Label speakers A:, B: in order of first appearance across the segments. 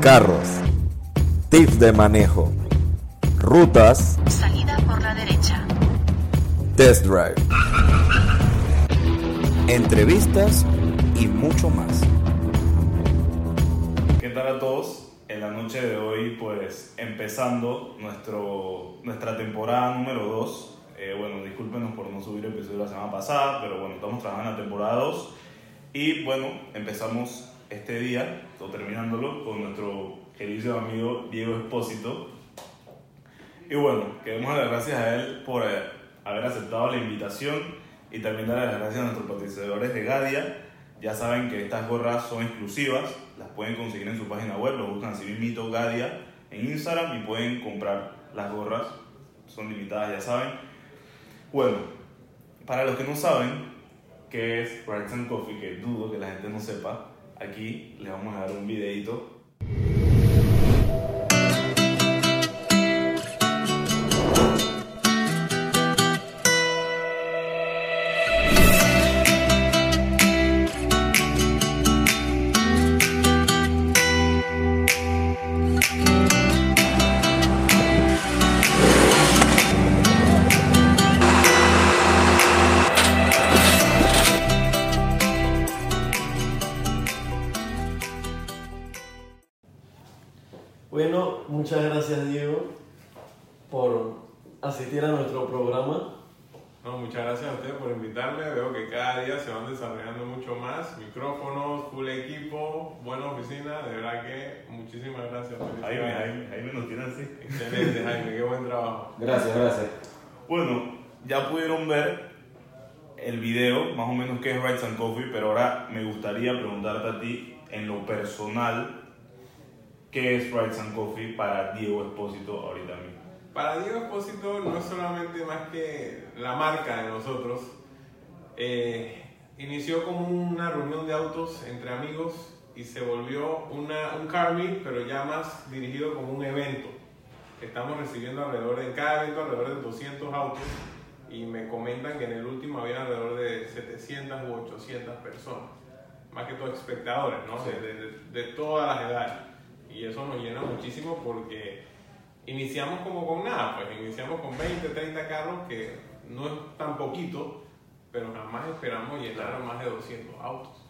A: carros, tips de manejo, rutas,
B: Salida por la derecha.
A: test drive, entrevistas y mucho más.
C: ¿Qué tal a todos? En la noche de hoy, pues empezando nuestro, nuestra temporada número 2. bueno, discúlpenos por no subir el episodio la semana pasada, pero bueno, estamos trabajando en la temporada 2. Y bueno, empezamos este día, o terminándolo, con nuestro querido amigo Diego Espósito. Y bueno, queremos dar las gracias a él por eh, haber aceptado la invitación y también dar las gracias a nuestros patrocinadores de Gadia. Ya saben que estas gorras son exclusivas, las pueden conseguir en su página web, lo buscan así mismito Gadia en Instagram y pueden comprar las gorras, son limitadas, ya saben. Bueno, para los que no saben qué es and Coffee, que dudo que la gente no sepa, aquí les vamos a dar un videito
D: Excelente, Jaime, qué buen trabajo.
A: Gracias, gracias.
C: Bueno, ya pudieron ver el video, más o menos qué es Rights and Coffee, pero ahora me gustaría preguntarte a ti, en lo personal, ¿qué es Rights and Coffee para Diego Espósito ahorita mismo?
D: Para Diego Espósito no es solamente más que la marca de nosotros. Eh, inició como una reunión de autos entre amigos y se volvió una, un car meet, pero ya más dirigido como un evento. Estamos recibiendo alrededor de, en cada evento alrededor de 200 autos y me comentan que en el último había alrededor de 700 u 800 personas, más que todo espectadores, ¿no? De, de- de todas las edades. Y eso nos llena muchísimo porque iniciamos como con nada, pues iniciamos con 20, 30 carros, que no es tan poquito, pero jamás esperamos llenar a más de 200 autos.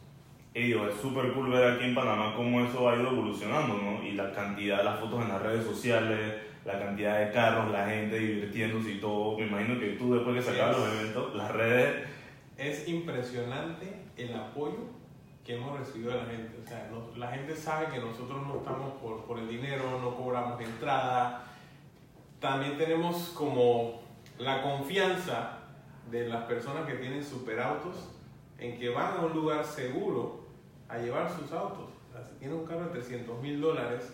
C: Y digo, es súper cool ver aquí en Panamá cómo eso ha ido evolucionando, ¿no? Y la cantidad de las fotos en las redes sociales, la cantidad de carros, la gente divirtiéndose y todo. Me imagino que tú después que sacabas los eventos, las redes,
D: Es impresionante el apoyo que hemos recibido de la gente. O sea, no- la gente sabe que nosotros no estamos por, por el dinero, no cobramos entrada. También tenemos como la confianza de las personas que tienen superautos en que van a un lugar seguro a llevar sus autos. Si tienen un carro de 300 mil dólares,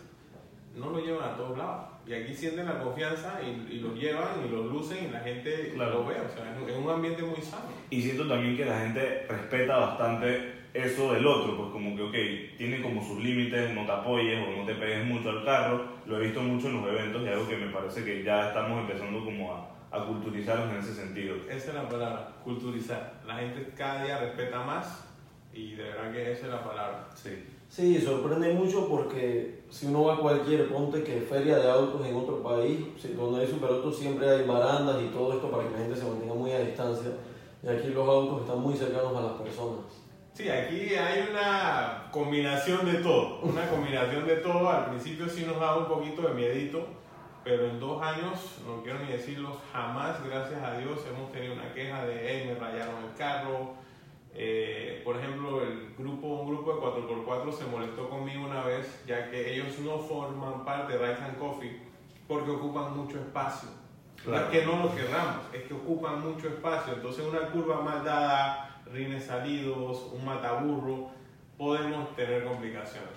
D: no lo llevan a todos lados. Y aquí sienten la confianza y, y lo llevan y lo lucen y la gente
C: Claro.
D: lo ve. O sea, es un- es un ambiente muy sano.
C: Y siento también que la gente respeta bastante eso del otro, pues como que, ok, tiene como sus límites, no te apoyes o no te pegues mucho al carro. Lo he visto mucho en los eventos y algo que me parece que ya estamos empezando como a, a culturizarnos en ese sentido.
D: Esa es la palabra, culturizar. La gente cada día respeta más y de verdad que esa es la palabra.
C: Sí.
E: Sí, sorprende mucho porque si uno va a cualquier, ponte que feria de autos en otro país, donde hay superautos siempre hay barandas y todo esto para que la gente se mantenga muy a distancia. Y aquí los autos están muy cercanos a las personas.
D: Sí, aquí hay una combinación de todo, una combinación de todo. Al principio sí nos daba un poquito de miedito, pero en dos años, no quiero ni decirlo, jamás, gracias a Dios, hemos tenido una queja de, hey, me rayaron el carro. Eh, por ejemplo, el grupo, un grupo de 4x4 se molestó conmigo una vez, ya que ellos no forman parte de Rice and Coffee porque ocupan mucho espacio. No
C: Claro.
D: es que no lo querramos, es que ocupan mucho espacio. Entonces, una curva mal dada, rines salidos, un mataburro, podemos tener complicaciones.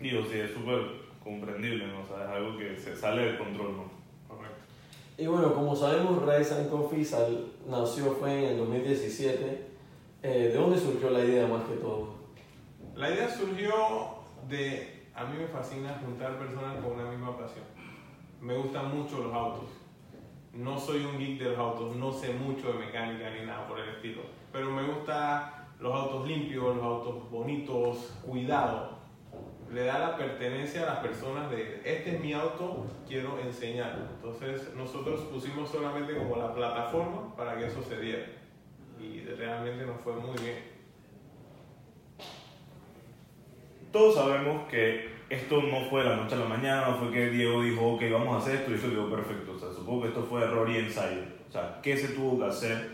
C: Digo, sí, es súper comprendible, ¿no? O sea, es algo que se sale del control, ¿no?
D: Correcto.
E: Y bueno, como sabemos, Rice and Coffee sal- nació fue en el 2017. Eh, ¿De dónde surgió la idea más que todo?
D: La idea surgió de, a mí me fascina juntar personas con una misma pasión. Me gustan mucho los autos. No soy un geek de los autos, no sé mucho de mecánica ni nada por el estilo, pero me gustan los autos limpios, los autos bonitos, cuidados. le da la pertenencia a las personas de este es mi auto, quiero enseñarlo. Entonces nosotros pusimos solamente como la plataforma para que eso se diera y realmente nos fue muy bien.
C: Todos sabemos que esto no fue de la noche a la mañana, fue que Diego dijo, ok, vamos a hacer esto y eso quedó perfecto. O sea, supongo que esto fue error y ensayo. O sea, ¿qué se tuvo que hacer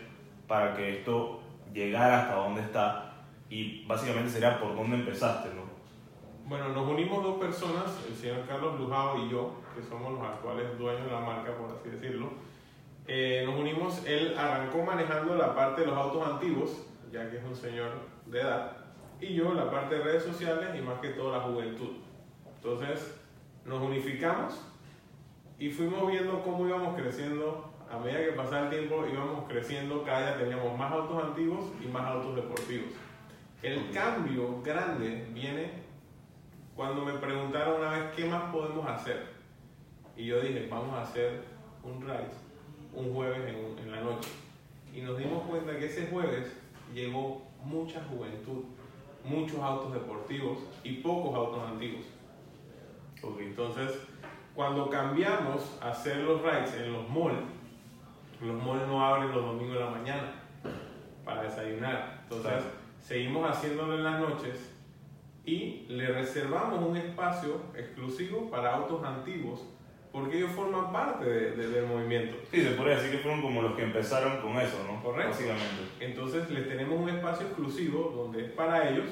C: para que esto llegara hasta donde está? Y básicamente sería por dónde empezaste, ¿no?
D: Bueno, nos unimos dos personas, el señor Carlos Lujao y yo, que somos los actuales dueños de la marca, por así decirlo. Eh, nos unimos, él arrancó manejando la parte de los autos antiguos, ya que es un señor de edad, y yo la parte de redes sociales y más que todo la juventud. Entonces nos unificamos y fuimos viendo cómo íbamos creciendo. A medida que pasaba el tiempo íbamos creciendo, cada día teníamos más autos antiguos y más autos deportivos. El cambio grande viene cuando me preguntaron una vez qué más podemos hacer. Y yo dije, vamos a hacer un ride un jueves en, en la noche. Y nos dimos cuenta que ese jueves llegó mucha juventud, muchos autos deportivos y pocos autos antiguos. Entonces, cuando cambiamos a hacer los rides en los malls, los malls no abren los domingos de la mañana para desayunar. Entonces, seguimos haciéndolo en las noches y le reservamos un espacio exclusivo para autos antiguos porque ellos forman parte del movimiento.
C: Sí, se podría decir que fueron como los que empezaron con eso, ¿no?
D: Correcto.
C: Básicamente.
D: Entonces les tenemos un espacio exclusivo donde es para ellos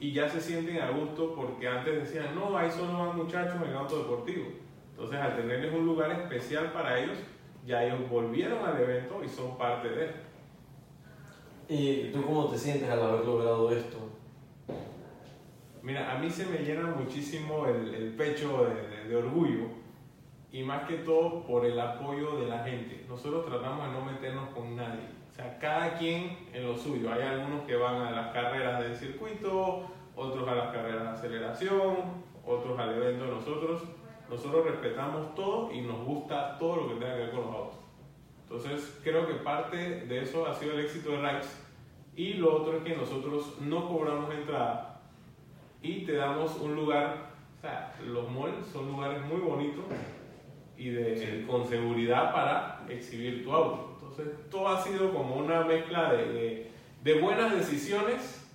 D: y ya se sienten a gusto porque antes decían, no, ahí solo van muchachos en auto deportivo. Entonces al tenerles un lugar especial para ellos, ya ellos volvieron al evento y son parte de él.
E: ¿Y tú cómo te sientes al haber logrado esto?
D: Mira, a mí se me llena muchísimo el, el pecho de, de, orgullo y más que todo por el apoyo de la gente. Nosotros tratamos de no meternos con nadie cada quien en lo suyo. Hay algunos que van a las carreras del circuito, otros a las carreras de aceleración, otros al evento de nosotros. Nosotros respetamos todo y nos gusta todo lo que tenga que ver con los autos. Entonces, creo que parte de eso ha sido el éxito de Rides. Y lo otro es que nosotros no cobramos entrada y te damos un lugar, o sea, los malls son lugares muy bonitos y de, con seguridad para exhibir tu auto. Entonces, todo ha sido como una mezcla de, de, buenas decisiones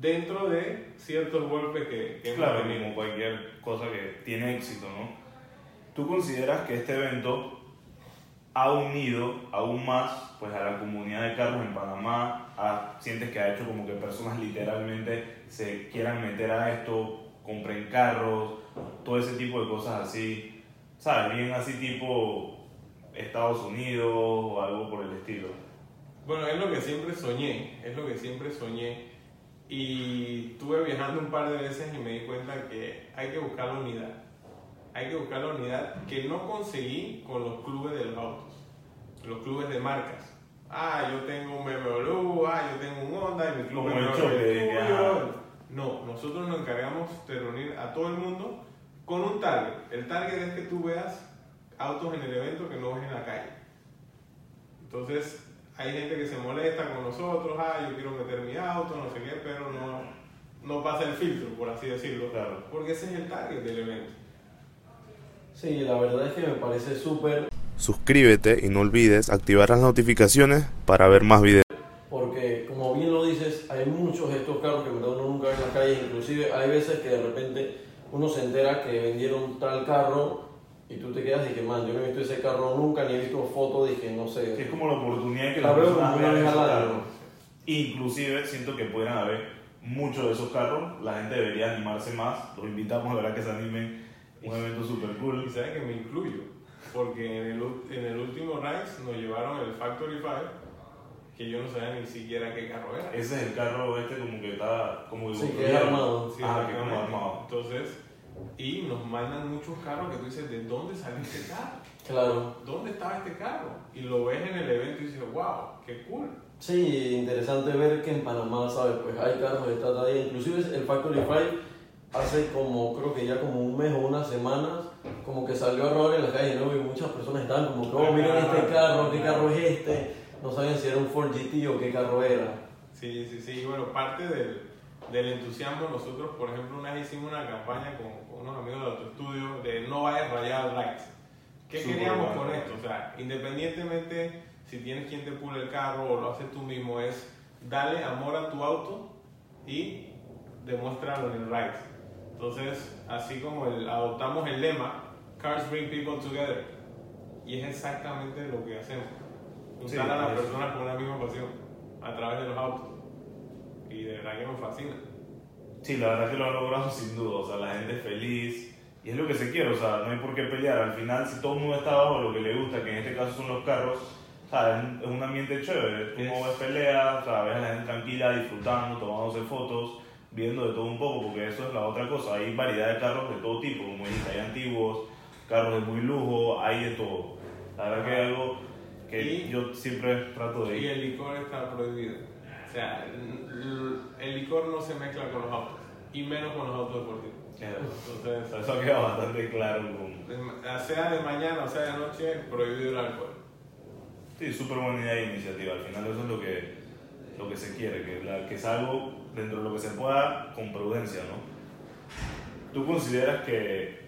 D: dentro de ciertos golpes que, que
C: claro, como cualquier cosa que tiene éxito, ¿no? ¿Tú consideras que este evento ha unido aún más pues, a la comunidad de carros en Panamá? ¿Sientes que ha hecho como que personas literalmente se quieran meter a esto, compren carros, todo ese tipo de cosas así? ¿Sabes? Bien así tipo Estados Unidos o algo por el estilo?
D: Bueno, es lo que siempre soñé, es lo que siempre soñé. Y estuve viajando un par de veces y me di cuenta que hay que buscar la unidad. Hay que buscar la unidad que no conseguí con los clubes de los autos, los clubes de marcas. Ah, yo tengo un BMW, ah, yo tengo un Honda y mi club
C: es
D: No, nosotros nos encargamos de reunir a todo el mundo con un target. El target es que tú veas autos en el evento que no ves en la calle. Entonces, hay gente que se molesta con nosotros, ah, yo quiero meter mi auto, no sé qué, pero no, no pasa el filtro, por así decirlo,
C: claro.
D: porque ese es el target del evento.
E: Sí, la verdad es que me parece súper...
A: Suscríbete y no olvides activar las notificaciones para ver más videos.
E: Porque, como bien lo dices, hay muchos de estos carros que uno nunca ve en la calle, inclusive hay veces que de repente uno se entera que vendieron tal carro y tú te quedas y que, man, yo no he visto ese carro nunca, ni he visto fotos, dije, no sé.
C: es como la oportunidad que
E: la personas vean
C: Inclusive siento que pudieran haber muchos de esos carros, la gente debería animarse más, los invitamos a verdad que se animen, un evento super cool.
D: Y sabes que me incluyo, porque en el, en el último Rise nos llevaron el Factory 5, que yo no sabía ni siquiera qué carro era.
C: Ese es el carro este como que está como
E: sí, que armado.
D: Sí, ah, que armado. Entonces y nos mandan muchos carros que tú dices, ¿de dónde salió este carro?
E: Claro.
D: ¿Dónde estaba este carro? Y lo ves en el evento y dices, wow, qué cool.
E: Sí, interesante ver que en Panamá, ¿sabes? Pues hay carros de esta talla. Inclusive el Factory 5 hace como, creo que ya como un mes o unas semanas, como que salió a robar en la calle, ¿no? Y muchas personas estaban como que, oh, miren este carro, ¿qué carro es este? No sabían si era un Ford GT o qué carro era.
D: Sí, sí, sí. Bueno, parte del del entusiasmo, nosotros, por ejemplo, una vez hicimos una campaña con, con unos amigos de autoestudio de no vayas rayado likes. ¿Qué
C: Súper
D: queríamos
C: bueno.
D: con esto? O sea, independientemente si tienes quien te pule el carro o lo haces tú mismo, es darle amor a tu auto y demuéstralo en el ride. Entonces, así como el- adoptamos el lema, Cars Bring People Together. Y es exactamente lo que hacemos.
C: Sí,
D: Juntar a las
C: es-
D: personas con una misma pasión a través de los autos. Y de verdad que nos fascina.
C: Sí, la verdad que lo ha logrado sin duda, o sea, la gente es feliz y es lo que se quiere, o sea, no hay por qué pelear. Al final, si todo el mundo está bajo lo que le gusta, que en este caso son los carros, o sea, es un, es ambiente chévere. Tú no
D: Es-
C: ves peleas, o sea, ves a la gente tranquila, disfrutando, tomándose fotos, viendo de todo un poco, porque eso es la otra cosa. Hay variedad de carros de todo tipo, como dijiste, hay antiguos, carros de muy lujo, hay de todo. La verdad que es algo que
D: Y-
C: yo siempre trato de
D: Y
C: ir.
D: el licor está prohibido. O sea, el, licor no se mezcla con los autos. Y menos con los autos deportivos. Entonces,
C: Eso queda bastante claro con,
D: de- sea de mañana o sea de noche, prohibido el alcohol.
C: Sí, súper buena idea de iniciativa. Al final eso es lo que, lo que se quiere, que, la, que es algo dentro de lo que se pueda con prudencia, ¿no? ¿Tú consideras que,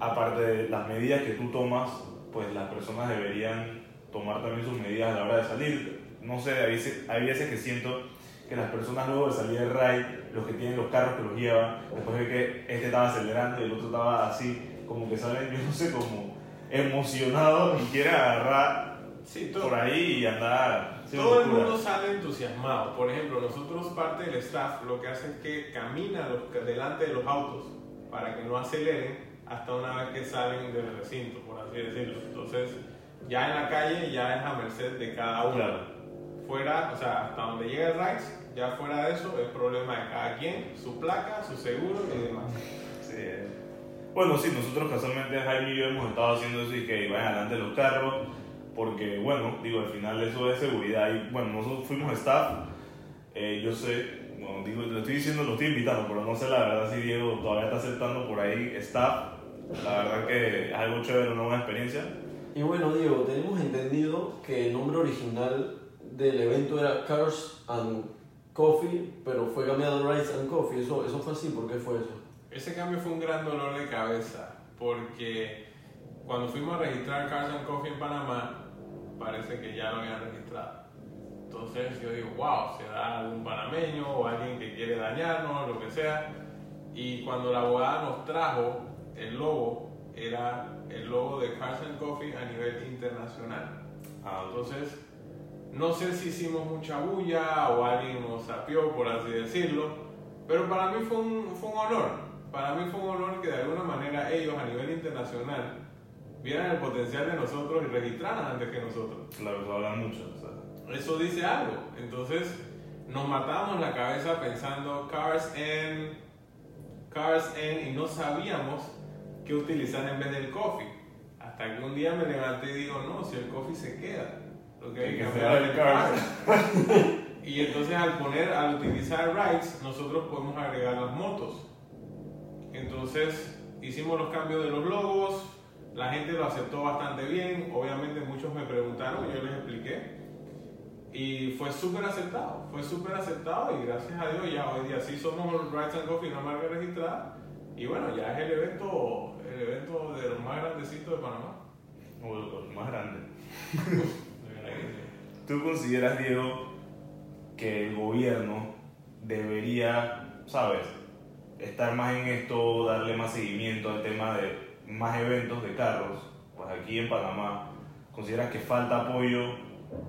C: aparte de las medidas que tú tomas, pues las personas deberían tomar también sus medidas a la hora de salir? No sé, hay veces, hay veces que siento que las personas luego de salir del ride, los que tienen los carros que los llevan, después de que este estaba acelerando y el otro estaba así, como que salen, yo no sé, como emocionados y quieren agarrar
D: Sí, todo,
C: por ahí y andar.
D: todo el
C: locura.
D: mundo sale entusiasmado. Por ejemplo, nosotros, parte del staff, lo que hace es que camina los- delante de los autos para que no aceleren hasta una vez que salen del recinto, por así decirlo. Entonces, ya en la calle ya es a merced de cada uno.
C: Claro.
D: Fuera, o sea, hasta donde llega el RICE, ya fuera de eso, es problema de cada quien, su placa, su seguro y demás.
C: Sí. Bueno, sí, nosotros casualmente Jaime y yo hemos estado haciendo eso y que vayan adelante los carros, porque bueno, digo, al final eso es seguridad. Y bueno, nosotros fuimos staff, eh, yo sé, bueno, digo, lo estoy diciendo, lo estoy invitando, pero no sé la verdad si Diego todavía está aceptando por ahí staff. La verdad que es algo chévere, una buena experiencia.
E: Y bueno, Diego, tenemos entendido que el nombre original del evento era Cars and Coffee, pero fue cambiado a Rice and Coffee. Eso, eso fue así, ¿por qué fue eso?
D: Ese cambio fue un gran dolor de cabeza porque cuando fuimos a registrar Cars and Coffee en Panamá, parece que ya lo habían registrado. Entonces yo digo, wow, será algún panameño o alguien que quiere dañarnos, lo que sea. Y cuando la abogada nos trajo el logo, era el logo de Cars and Coffee a nivel internacional.
C: Ah,
D: Entonces, no sé si hicimos mucha bulla o alguien nos sapió, por así decirlo, pero para mí fue un, fue un honor. Para mí fue un honor que de alguna manera ellos a nivel internacional vieran el potencial de nosotros y registraran antes que nosotros.
C: claro, eso habla mucho. o sea.
D: Eso dice algo. Entonces, nos matamos la cabeza pensando Cars en, Cars en, y no sabíamos utilizar en vez del coffee. Hasta que un día me levanté y digo, no, si el coffee se queda. Lo que hay
C: Y
D: que es
C: el Cars.
D: y entonces al poner, al utilizar rides, nosotros podemos agregar las motos. Entonces hicimos los cambios de los logos, la gente lo aceptó bastante bien, obviamente muchos me preguntaron, yo les expliqué. Y fue súper aceptado, fue súper aceptado y gracias a Dios ya hoy día sí somos Rides and Coffee, una marca registrada. Y bueno, ya es el evento, el evento de los más grandecitos de Panamá.
C: O el más grande.
D: De verdad que sí.
C: ¿Tú consideras, Diego, que el gobierno debería, sabes, estar más en esto, darle más seguimiento al tema de más eventos de carros? Pues aquí en Panamá, ¿consideras que falta apoyo?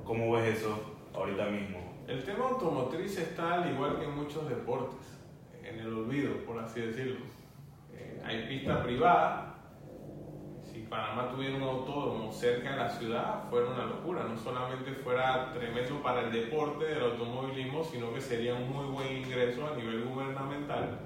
C: ¿Cómo ves eso ahorita mismo?
D: El tema automotriz está al igual que en muchos deportes, en el olvido, por así decirlo. Hay pista privada. Si Panamá tuviera un autódromo cerca de la ciudad, fuera una locura. No solamente fuera tremendo para el deporte del automovilismo, sino que sería un muy buen ingreso a nivel gubernamental.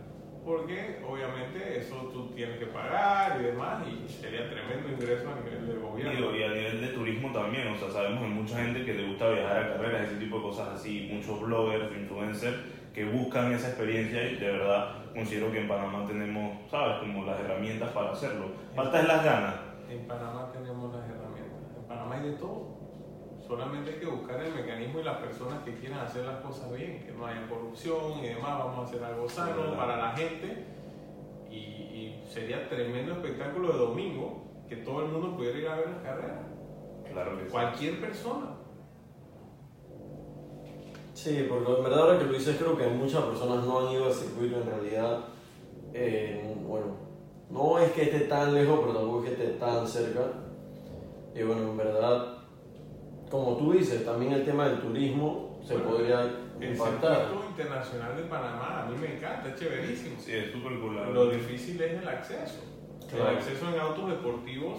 D: Porque obviamente eso tú tienes que pagar y demás, y sería tremendo ingreso a nivel del gobierno.
C: Digo, y a nivel de turismo también, o sea, sabemos que mucha gente que le gusta viajar a carreras, ese tipo de cosas así, muchos bloggers, influencers que buscan esa experiencia y de verdad considero que en Panamá tenemos, sabes, como las herramientas para hacerlo. Falta es las ganas.
D: En Panamá tenemos las herramientas. En Panamá hay de todo. Solamente hay que buscar el mecanismo y las personas que quieran hacer las cosas bien, que no haya corrupción y demás. Vamos a hacer algo sano para la gente. Y, y sería tremendo espectáculo de domingo que todo el mundo pudiera ir a ver las carreras.
C: Claro que sí.
D: Cualquier persona.
E: Sí, porque en verdad ahora que lo dices creo que muchas personas no han ido al circuito en realidad. eh, bueno, no es que esté tan lejos, pero tampoco es que esté tan cerca. Y bueno, en verdad, como tú dices, también el tema del turismo se
D: Bueno,
E: podría
D: El
E: impactar.
D: circuito internacional de Panamá, a mí me encanta, es chéverísimo.
C: Sí, es súper cool. la
D: Lo difícil es el acceso.
E: Claro.
D: El acceso en autos deportivos,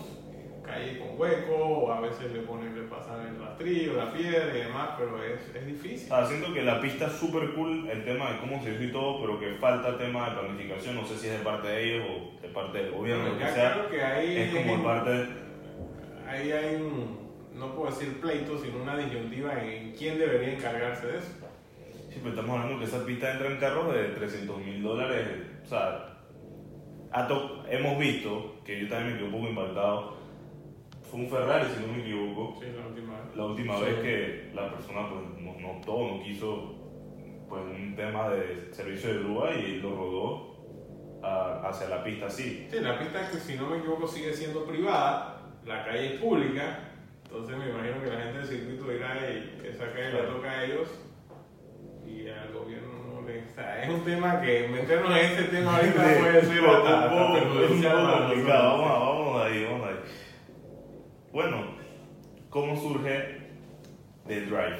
D: calle con hueco, o a veces le ponen que pasar el rastrillo, la piedra y demás, pero es, es difícil.
C: Ah, siento que la pista es súper cool, el tema de cómo se hizo y todo, pero que falta tema de planificación. No sé si es de parte de ellos o de parte del gobierno,
D: Bueno,
C: lo
D: ya
C: que sea.
D: claro que ahí,
C: Es como de parte de.
D: ahí hay un, no puedo decir pleito, sino una disyuntiva en quién debería encargarse de eso.
C: Sí, pero estamos hablando que esa pista entra en carros de 300 mil dólares. O sea, hemos visto, que yo también me quedé un poco impactado, fue un Ferrari, si no me equivoco,
D: Sí, la última vez.
C: la última
E: Sí.
C: vez que la persona pues, no, no optó, no quiso pues, un tema de servicio de grúa y lo rodó a- hacia la pista así.
D: Sí, la pista que si no me equivoco sigue siendo privada, la calle es pública, entonces me imagino que la gente del circuito dirá y esa calle la toca a ellos y al gobierno no le... O sea, es un tema que meternos en ese tema ahorita puede ser para
C: complicado. Vamos, vamos. Bueno, ¿cómo surge The Drive?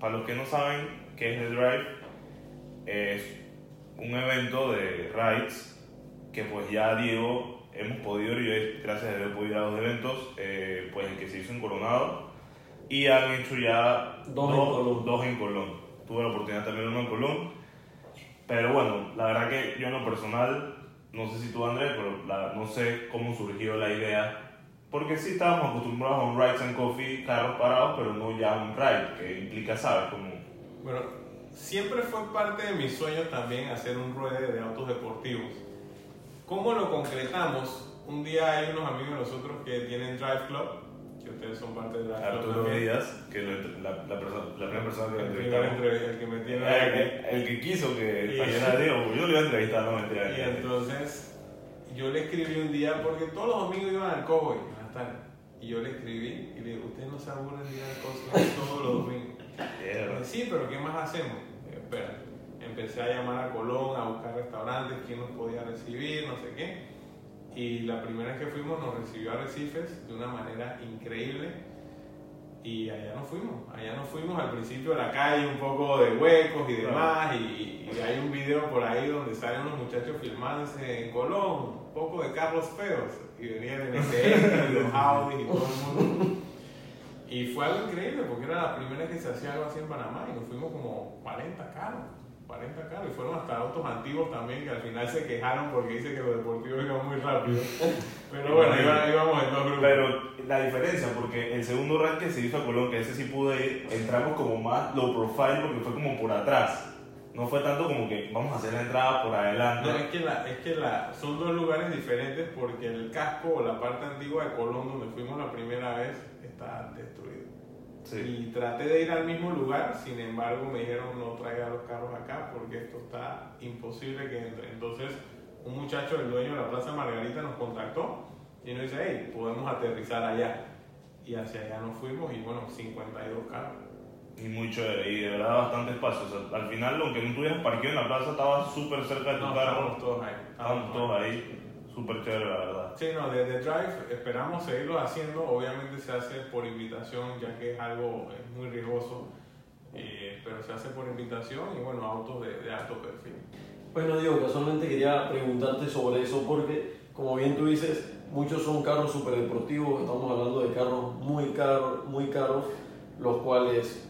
C: Para los que no saben qué es The Drive, es un evento de rides que pues ya Diego hemos podido ir, yo gracias a Dios he podido ir a dos eventos, eh, pues el que se hizo en Coronado y han hecho ya
E: Dos en Colón.
C: dos en Colón. Tuve la oportunidad también de uno en Colón. Pero bueno, la verdad que yo en lo personal, no sé si tú Andrés, pero la- no sé cómo surgió la idea. Porque sí estábamos acostumbrados a un rides and coffee, carros parados, pero no ya un ride, que implica, ¿sabes? Como,
D: Bueno, siempre fue parte de mis sueños también hacer un ruede de autos deportivos. ¿Cómo lo concretamos? Un día hay unos amigos de nosotros que tienen Drive Club, que ustedes son parte de Drive Club.
C: Arturo. Díaz, que lo- la, la, persona- la primera persona que
D: El
C: entrevistamos.
D: entre- el que me tiene
C: El,
D: aquí.
C: que- el que quiso que saliera Diego, yo lo iba a entrevistar, no mentira.
D: Y entonces yo le escribí un día, porque todos los domingos iban al cowboy, Y yo le escribí y le digo, usted no se aburre de ir cowboy todos los domingos. Sí, pero ¿qué más hacemos? Eh, Espera, empecé a llamar a Colón, a buscar restaurantes, quién nos podía recibir, no sé qué. Y la primera vez que fuimos nos recibió Arrecifes de una manera increíble. Y allá nos fuimos, allá nos fuimos al principio de la calle, un poco de huecos y demás. Y, video por ahí donde salen unos muchachos filmándose en Colón, un poco de carros feos. Y venían en NSX y los Audi y todo el mundo. Y fue algo increíble porque era la primera vez que se hacía algo así en Panamá y nos fuimos como 40 carros, 40 carros y fueron hasta autos antiguos también que al final se quejaron porque dice que los deportivos iban muy rápido. Pero bueno, íbamos en dos grupos.
C: Pero la diferencia, porque el segundo ride que se hizo a Colón, que ese sí pude ir, entramos como más low profile porque fue como por atrás. No fue tanto como que vamos a hacer la entrada por adelante.
D: No, es que, la, es que la, son dos lugares diferentes porque el casco o la parte antigua de Colón donde fuimos la primera vez está destruido.
C: Sí.
D: Y traté de ir al mismo lugar, sin embargo me dijeron no traiga los carros acá porque esto está imposible que entre. Entonces un muchacho, el dueño de la Plaza Margarita, nos contactó y nos dice, hey, podemos aterrizar allá. Y hacia allá nos fuimos y bueno, 52 carros.
C: Y muy chévere, y de verdad bastante espacio. O sea, al final, aunque no tuvieras parqueo en la plaza, estaba súper cerca de tu
D: No,
C: carro.
D: estábamos todos ahí.
C: Estábamos todos ahí. Súper chévere, la verdad.
D: Sí, no, desde Drive esperamos seguirlo haciendo. Obviamente se hace por invitación, ya que es algo es muy riesgoso, eh, pero se hace por invitación y bueno, autos de, de alto perfil.
E: Bueno, Diego, casualmente quería preguntarte sobre eso porque, como bien tú dices, muchos son carros superdeportivos, estamos hablando de carros muy caros, muy caros, los cuales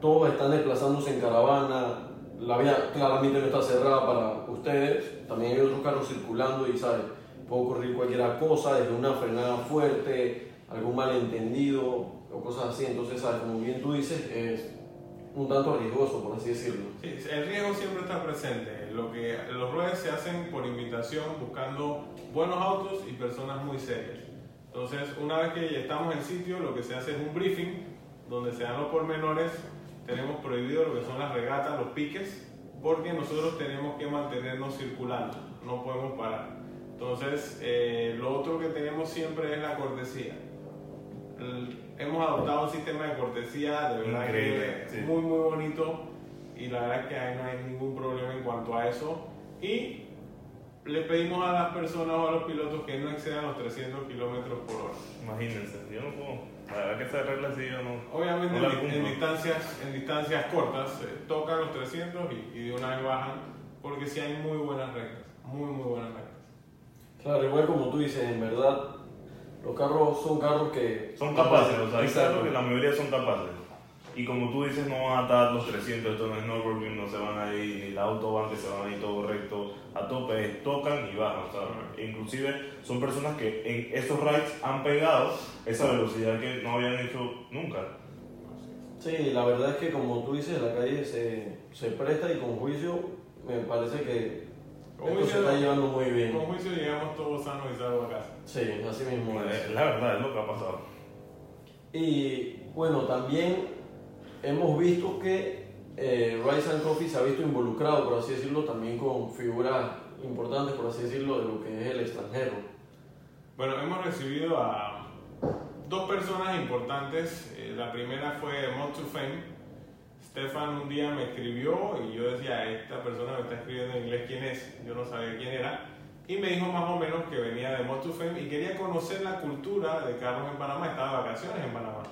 E: todos están desplazándose en caravana, la vía claramente no está cerrada para ustedes, también hay otros carros circulando y, ¿sabes? Puede ocurrir cualquier cosa, desde una frenada fuerte, algún malentendido o cosas así, entonces, ¿sabes? Como bien tú dices, es un tanto riesgoso, por así decirlo.
D: Sí, el riesgo siempre está presente. Lo que, los ruedas se hacen por invitación, buscando buenos autos y personas muy serias. Entonces, una vez que ya estamos en sitio, lo que se hace es un briefing donde se dan los pormenores, tenemos prohibido lo que son las regatas, los piques, porque nosotros tenemos que mantenernos circulando, no podemos parar. Entonces, eh, lo otro que tenemos siempre es la cortesía. El- hemos adoptado un sistema de cortesía de verdad
C: Increíble,
D: que
C: sí.
D: muy, muy bonito y la verdad es que ahí no hay ningún problema en cuanto a eso. Y le pedimos a las personas o a los pilotos que no excedan los 300 kilómetros por hora.
C: Imagínense, yo no puedo. La verdad que esa regla sí yo no.
D: Obviamente
C: no
D: en, en distancias, en distancias cortas eh, tocan los 300 y, y de una vez bajan porque sí hay muy buenas rectas, muy muy buenas rectas.
E: Claro, igual como tú dices, en verdad, los carros son carros que...
C: Son capaces, o sea, hay
E: Exacto.
C: carros que la mayoría son capaces. Y como tú dices, no van a atar los 300, esto no es no se van a ir, ni la autobahn que se van a ir todo recto a tope, tocan y bajan. O sea, inclusive son personas que en esos rides han pegado esa velocidad que no habían hecho nunca.
E: Sí, la verdad es que como tú dices, la calle se, se presta y con juicio me parece que
D: Con
E: esto se está llevando muy bien.
D: Con juicio llegamos todos sanos y salvos a casa.
E: Sí, así mismo. Es
C: la verdad, es lo que ha pasado.
E: Y bueno, también hemos visto que eh, Rise and Coffee se ha visto involucrado, por así decirlo, también con figuras importantes, por así decirlo, de lo que es el extranjero.
D: Bueno, hemos recibido a dos personas importantes. Eh, la primera fue Mod to Fame. Stefan un día me escribió y yo decía, esta persona me está escribiendo en inglés quién es. Yo no sabía quién era. Y me dijo más o menos que venía de Mod to Fame y quería conocer la cultura de carros en Panamá. Estaba de vacaciones en Panamá.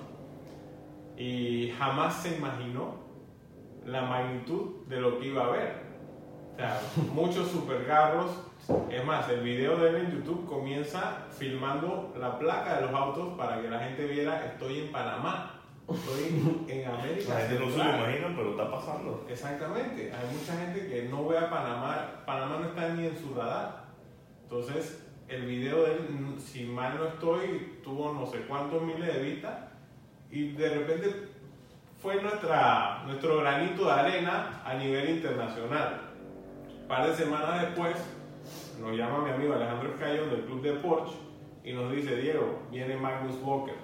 D: Y jamás se imaginó la magnitud de lo que iba a ver. O sea, muchos supercarros. Es más, el video de él en YouTube comienza filmando la placa de los autos para que la gente viera, estoy en Panamá, estoy en América.
C: La gente no se lo
D: Central".
C: imagina, pero está pasando.
D: Exactamente, hay mucha gente que no ve a Panamá, Panamá no está ni en su radar. Entonces, el video de él, si mal no estoy, tuvo no sé cuántos miles de vistas y de repente fue nuestra, nuestro granito de arena a nivel internacional. Un par de semanas después, nos llama mi amigo Alejandro Escayón del club de Porsche y nos dice, Diego, viene Magnus Walker,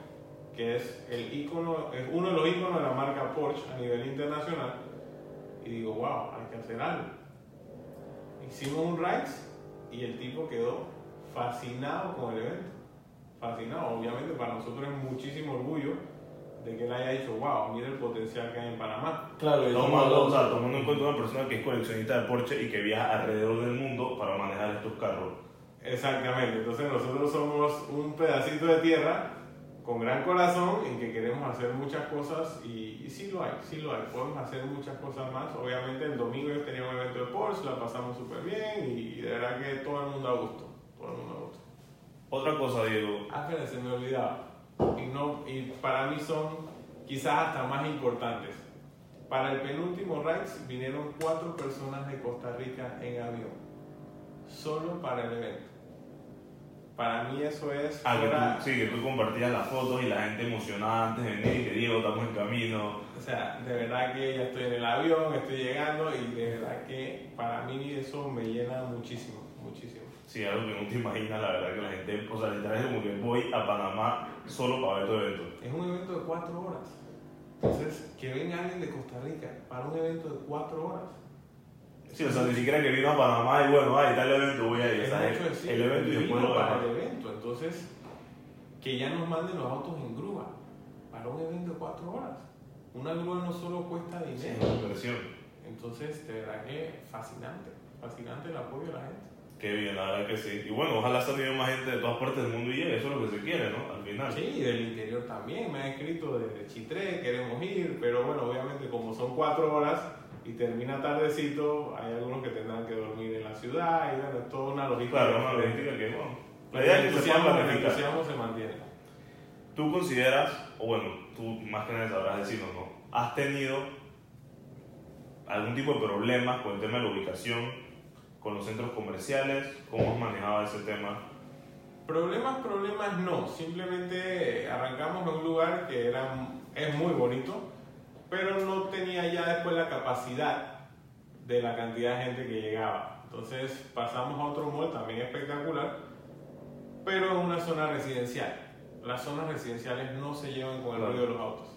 D: que es, el ícono, es uno de los íconos de la marca Porsche a nivel internacional. Y digo, wow, hay que hacer algo. Hicimos un Rides y el tipo quedó fascinado con el evento. Fascinado. Obviamente para nosotros es muchísimo orgullo de que él haya dicho, wow, mira el potencial que hay en Panamá.
E: Claro, y
C: Tomando, o sea, tomando en cuenta una persona que es coleccionista de Porsche y que viaja alrededor del mundo para manejar estos carros.
D: Exactamente, entonces nosotros somos un pedacito de tierra con gran corazón y que queremos hacer muchas cosas y, y sí lo hay, sí lo hay, podemos hacer muchas cosas más. Obviamente el domingo yo tenía un evento de Porsche, la pasamos súper bien y de verdad que todo el mundo a gusto, todo el mundo a gusto.
C: Otra cosa, Diego,
D: Ah, espera, se me olvidaba. Y, no, y para mí son quizás hasta más importantes. Para el penúltimo Rides vinieron cuatro personas de Costa Rica en avión, solo para el evento. Para mí eso es...
C: Ah, que tú, sí, que tú compartías las fotos y la gente emocionada antes de venir, que Diego, estamos en camino.
D: O sea, de verdad que ya estoy en el avión, estoy llegando y de verdad que para mí eso me llena muchísimo, muchísimo.
C: Sí, algo que no te imaginas, la verdad, que la gente, o sea, literal es como que voy a Panamá solo para ver tu evento.
D: Es un evento de cuatro horas. Entonces, que venga alguien de Costa Rica para un evento de cuatro horas.
C: Sí, o sea, ni siquiera que vino a Panamá y bueno, ahí está el evento, voy a ir.
D: Es mucho decir,
C: el evento y después lo
D: para el evento. Entonces, que ya nos manden los autos en grúa para un evento de cuatro horas. Una grúa no solo cuesta
C: Sí,
D: dinero.
C: es una inversión.
D: Entonces, de verdad que fascinante. Fascinante el apoyo de la gente.
C: Qué bien, la verdad que sí. Y bueno, ojalá salga más gente de todas partes del mundo y llegue, eso es lo que se quiere, ¿no? Al final.
D: Sí, y del interior también. Me han escrito desde Chitré, queremos ir, pero bueno, obviamente como son cuatro horas y termina tardecito, hay algunos que tendrán que dormir en la ciudad y bueno, es toda una logística.
C: Claro, una logística que, bueno. La idea es que se pueda
D: se mantiene.
C: ¿Tú consideras, o bueno, tú más que nada sabrás decirlo, ¿no? ¿Has tenido algún tipo de problemas con el tema de la ubicación, con los centros comerciales? ¿Cómo has manejado ese tema?
D: Problemas, problemas no. Simplemente arrancamos en un lugar que era, es muy bonito, pero no tenía ya después la capacidad de la cantidad de gente que llegaba. Entonces pasamos a otro mall también espectacular, pero en una zona residencial. Las zonas residenciales no se llevan con el ruido de los autos.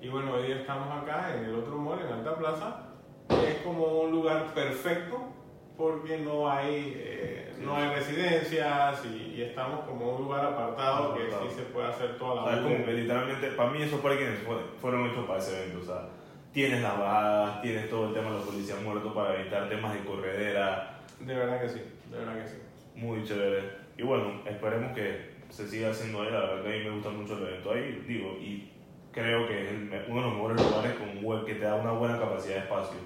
D: Y bueno, hoy día estamos acá en el otro mall, en Alta Plaza, que es como un lugar perfecto porque no hay, eh, no hay residencias y, y estamos como en un lugar apartado, que
C: Apartado.
D: sí se puede hacer toda
C: O sea,
D: la
C: como que literalmente, para mí esos fue- fueron hechos para ese evento. O sea, tienes las bajadas, tienes todo el tema de los policías muertos para evitar temas de corredera.
D: De verdad que sí, de verdad que sí.
C: Muy chévere. Y bueno, esperemos que se siga haciendo ahí. La verdad que a mí me gusta mucho el evento ahí. Digo, y creo que es uno de los mejores lugares con web que te da una buena capacidad de espacio.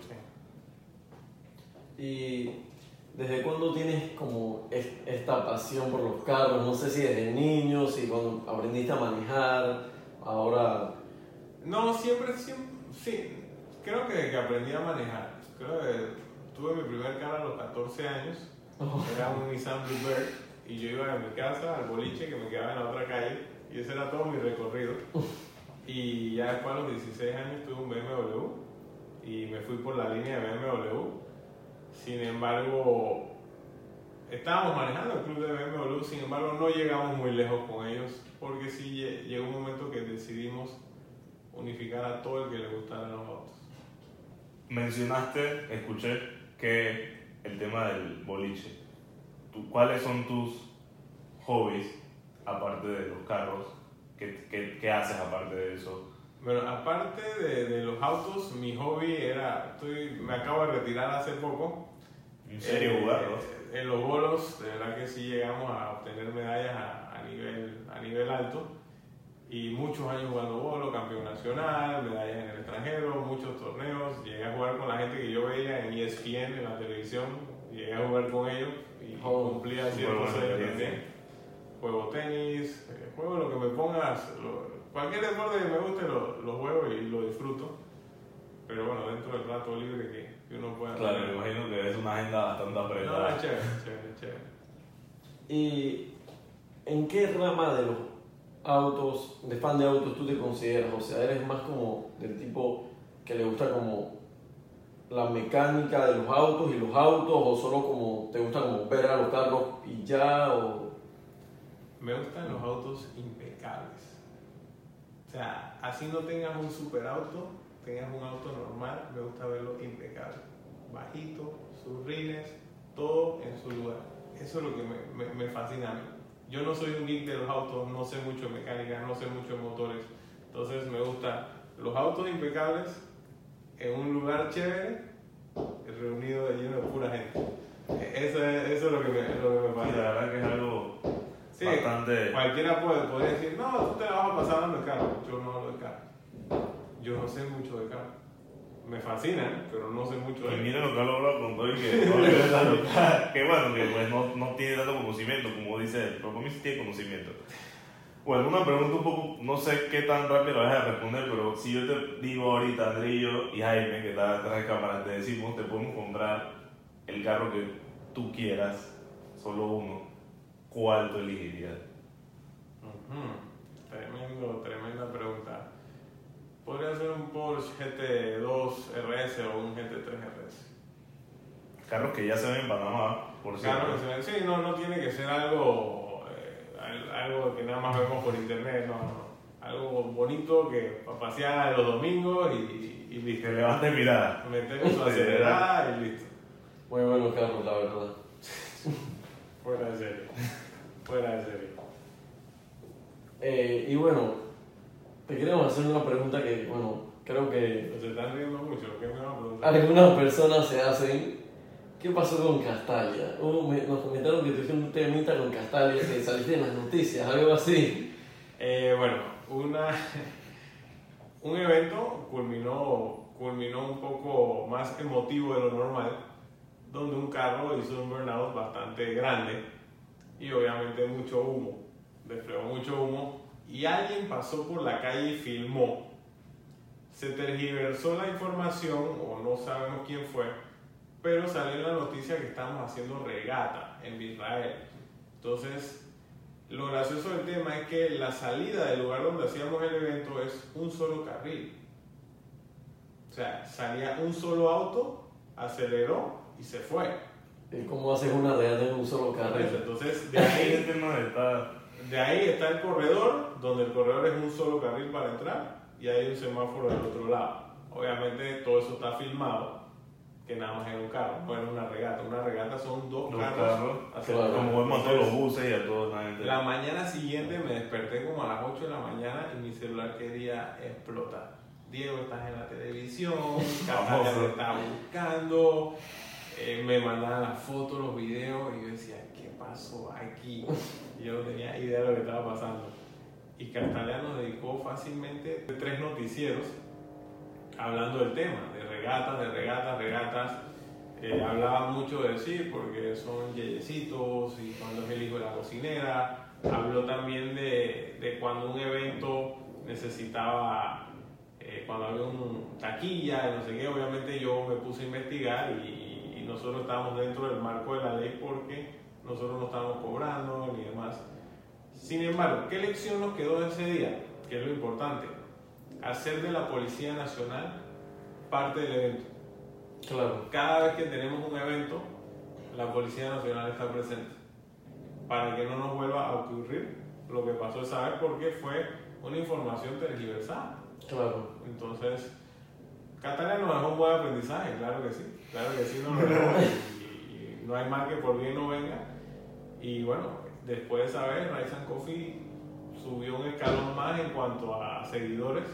E: ¿Y desde cuándo tienes como es- esta pasión por los carros? No sé si desde niño, si cuando aprendiste a manejar, ahora...
D: No, siempre, siempre, sí, creo que, que aprendí a manejar. Creo que tuve mi primer carro a los 14 años, era un Nissan Bluebird, y yo iba de mi casa al boliche que me quedaba en la otra calle, y ese era todo mi recorrido. Y ya después a los 16 años tuve un BMW, y me fui por la línea de BMW. Sin embargo, estábamos manejando el club de BMW, sin embargo no llegamos muy lejos con ellos, porque sí lle- llegó un momento que decidimos unificar a todo el que le gustaran los autos.
C: Mencionaste, escuché que el tema del boliche. ¿Cuáles son tus hobbies aparte de los carros? ¿Qué, qué, qué haces aparte de eso?
D: Bueno, aparte de, de los autos, mi hobby era, estoy, me acabo de retirar hace poco.
C: ¿En serio
D: Eh,
C: jugarlos?
D: En los bolos, de verdad que sí llegamos a obtener medallas a, a nivel, a nivel alto. Y muchos años jugando bolo, campeón nacional, medallas en el extranjero, muchos torneos. Llegué a jugar con la gente que yo veía en ESPN, en la televisión. Llegué a jugar con ellos y
E: Oh,
D: cumplía ciertos años también. Juego tenis, eh, juego lo que me pongas. lo- cualquier deporte que me guste lo, lo juego y lo disfruto. Pero bueno, dentro del rato libre que, que uno pueda
C: Claro, me imagino que es una agenda bastante
D: No,
C: apretada.
D: es chévere, chévere, chévere.
E: ¿Y en qué rama de los autos, de fan de autos tú te consideras? O sea, ¿eres más como del tipo que le gusta como la mecánica de los autos y los autos o solo como te gusta como ver a los carros y ya o
D: Me gustan los autos sea, así no tengas un superauto, tengas un auto normal, me gusta verlo impecable. Bajito, sus rines, todo en su lugar. Eso es lo que me, me- me fascina a mí. Yo no soy un geek de los autos, no sé mucho de mecánica, no sé mucho de motores. Entonces me gustan los autos impecables en un lugar chévere, reunido lleno de pura gente. Eso es, eso es lo que me, lo que me
C: Sí,
D: fascina.
C: la verdad que es algo
D: Sí,
C: bastante...
D: Cualquiera puede, podría decir, no, tú te vas a pasar hablando de carro. Yo no hablo de carro. Yo no sé mucho de carro. Me fascinan, pero no sé mucho
C: Y
D: de
C: miren lo que lo hablado con todo y que que- bueno, que pues no, no tiene tanto conocimiento, como dice él, pero mí sí tiene conocimiento. Bueno, una pregunta un poco, no sé qué tan rápido vas a responder, pero si yo te digo ahorita, Andrillo y Jaime, que está detrás de cámara, te decimos, te podemos comprar el carro que tú quieras, solo uno, ¿cuál tú elegirías?
D: Ujú. Tremendo, tremenda pregunta. Podría ser un Porsche GT2 RS o un GT3 RS.
C: Carros que ya se ven en Panamá, por cierto.
D: Claro, que se ven- sí, no, no tiene que ser algo, eh, al- algo que nada más vemos por internet, no, no. Algo bonito que para pasear los domingos y, y listo.
C: Que levante mirada.
D: Metemos su acelerada y listo.
E: muy buenos carros la verdad.
D: Fuera de serie. Fuera de serie.
E: Eh, y bueno, te queremos hacer una pregunta que bueno, creo que
D: Se están riendo mucho. ¿Qué me van a preguntar?
E: algunas personas se hacen. ¿Qué pasó con Castalia? Hubo- me- nos comentaron que tuviste un temita con Castalia, que saliste en las noticias, algo así.
D: Eh, bueno, una, un evento culminó, culminó un poco más emotivo de lo normal, donde un carro hizo un burnout bastante grande y obviamente mucho humo, desplegó mucho humo y alguien pasó por la calle y filmó. Se tergiversó la información o no sabemos quién fue, pero salió en la noticia que estamos haciendo regata en Israel. Entonces, lo gracioso del tema es que la salida del lugar donde hacíamos el evento es un solo carril. O sea, salía un solo auto, aceleró y se fue.
E: Eh, ¿Cómo haces una regata en un solo carril?
D: Entonces, de
C: Ahí
D: de ahí está el corredor, donde el corredor es un solo carril para entrar, y hay un semáforo del otro lado. Obviamente todo eso está filmado, que nada más es un carro, no es una regata. Una regata son dos,
C: Dos
D: carros.
C: carros.
E: Claro.
C: Como vemos a todos los buses y a toda la gente.
D: La mañana siguiente me desperté como a las 8 de la mañana y mi celular quería explotar. Diego, estás en la televisión, Catalina te está buscando, eh, me mandaban las fotos, los videos y yo decía, ¿qué pasó aquí? Yo no tenía idea de lo que estaba pasando. Y Castalia nos dedicó fácilmente tres noticieros hablando del tema, de regatas, de regatas, regatas. Eh, hablaba mucho de sí, porque son yeyecitos y cuando es el hijo de la cocinera. Habló también de, de cuando un evento necesitaba, eh, cuando había un taquilla no sé qué. Obviamente yo me puse a investigar y nosotros estábamos dentro del marco de la ley porque nosotros no estábamos cobrando ni demás. Sin embargo, ¿qué lección nos quedó de ese día? Que es lo importante. Hacer de la Policía Nacional parte del evento.
E: Claro.
D: Cada vez que tenemos un evento, la Policía Nacional está presente. Para que no nos vuelva a ocurrir lo que pasó esa vez, porque fue una información tergiversada.
E: Claro.
D: Entonces, Catalina nos dejó un buen aprendizaje, claro que sí. Claro que sí, nos lo dejó. Y, y no hay mal que por bien no venga. Y bueno, después de esa vez, and Coffee subió un escalón más en cuanto a seguidores.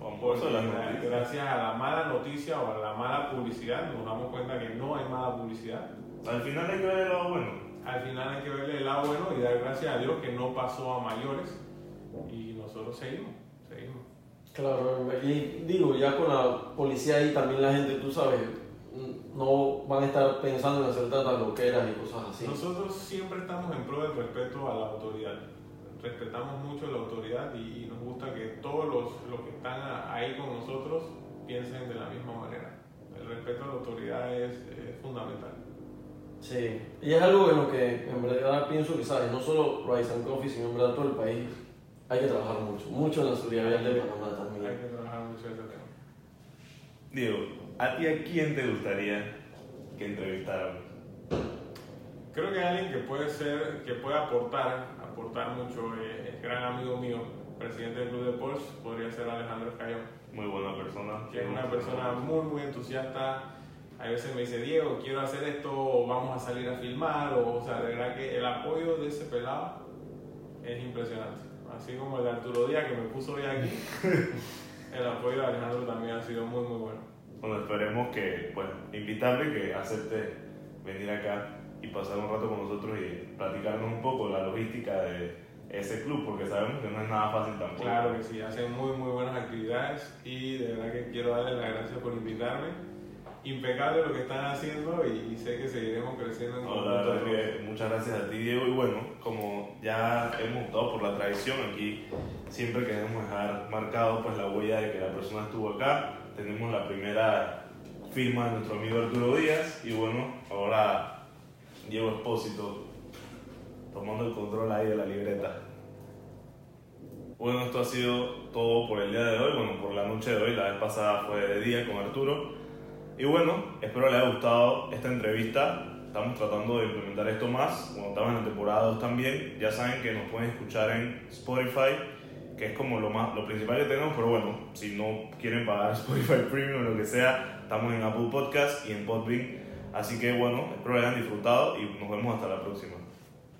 C: Noticias.
D: gracias a la mala noticia o a la mala publicidad, nos damos cuenta que no hay mala publicidad.
C: Al final hay que ver el lado bueno.
D: Al final hay que verle el lado bueno y dar gracias a Dios que no pasó a mayores. Y nosotros seguimos.
E: Claro, y digo, ya con la policía ahí también la gente, tú sabes, no van a estar pensando en hacer tantas loqueras y cosas así.
D: Nosotros siempre estamos en pro del respeto a la autoridad. Respetamos mucho la autoridad y, y nos gusta que todos los, los que están a- ahí con nosotros piensen de la misma manera. El respeto a la autoridad es, es fundamental.
E: Sí, y es algo en lo que en verdad pienso que, ¿sabes? No solo Rice and Coffee, sino en verdad todo el país hay que trabajar mucho, mucho en la seguridad vial de Panamá
D: Hay
E: también.
D: que trabajar mucho ese tema.
C: Diego, ¿a ti a quién te gustaría que entrevistáramos?
D: Creo que hay alguien que puede ser, que puede aportar, aportar mucho, eh, es gran amigo mío, presidente del Club de Porsche, podría ser Alejandro Escayón.
C: Muy buena persona.
D: que es una persona muy, muy entusiasta. A veces me dice, Diego, quiero hacer esto, o vamos a salir a filmar, o, o sea, de verdad que el apoyo de ese pelado es impresionante. Así como el de Arturo Díaz que me puso hoy aquí, el apoyo de Alejandro también ha sido muy, muy bueno.
C: Bueno, esperemos que, pues, invitarle que acepte venir acá y pasar un rato con nosotros y platicarnos un poco la logística de ese club, porque sabemos que no es nada fácil tampoco.
D: Claro que sí, hacen muy, muy buenas actividades y de verdad que quiero darles las gracias por invitarme. Impecable lo que están haciendo y, sé que seguiremos creciendo en
C: No, la que muchas gracias a ti, Diego. Y bueno, como ya hemos optado por la tradición, aquí siempre queremos dejar marcado pues, la huella de que la persona estuvo acá. Tenemos la primera firma de nuestro amigo Arturo Díaz. Y bueno, ahora Diego Espósito tomando el control ahí de la libreta. Bueno, esto ha sido todo por el día de hoy. Bueno, por la noche de hoy. La vez pasada fue de día con Arturo. Y bueno, espero les haya gustado esta entrevista. Estamos tratando de implementar esto más. Cuando estamos en la temporada 2 también. Ya saben que nos pueden escuchar en Spotify, que es como lo, más, lo principal que tenemos. Pero bueno, si no quieren pagar Spotify Premium o lo que sea, estamos en Apple Podcast y en Podbean. Así que bueno, espero que hayan disfrutado y nos vemos hasta la próxima.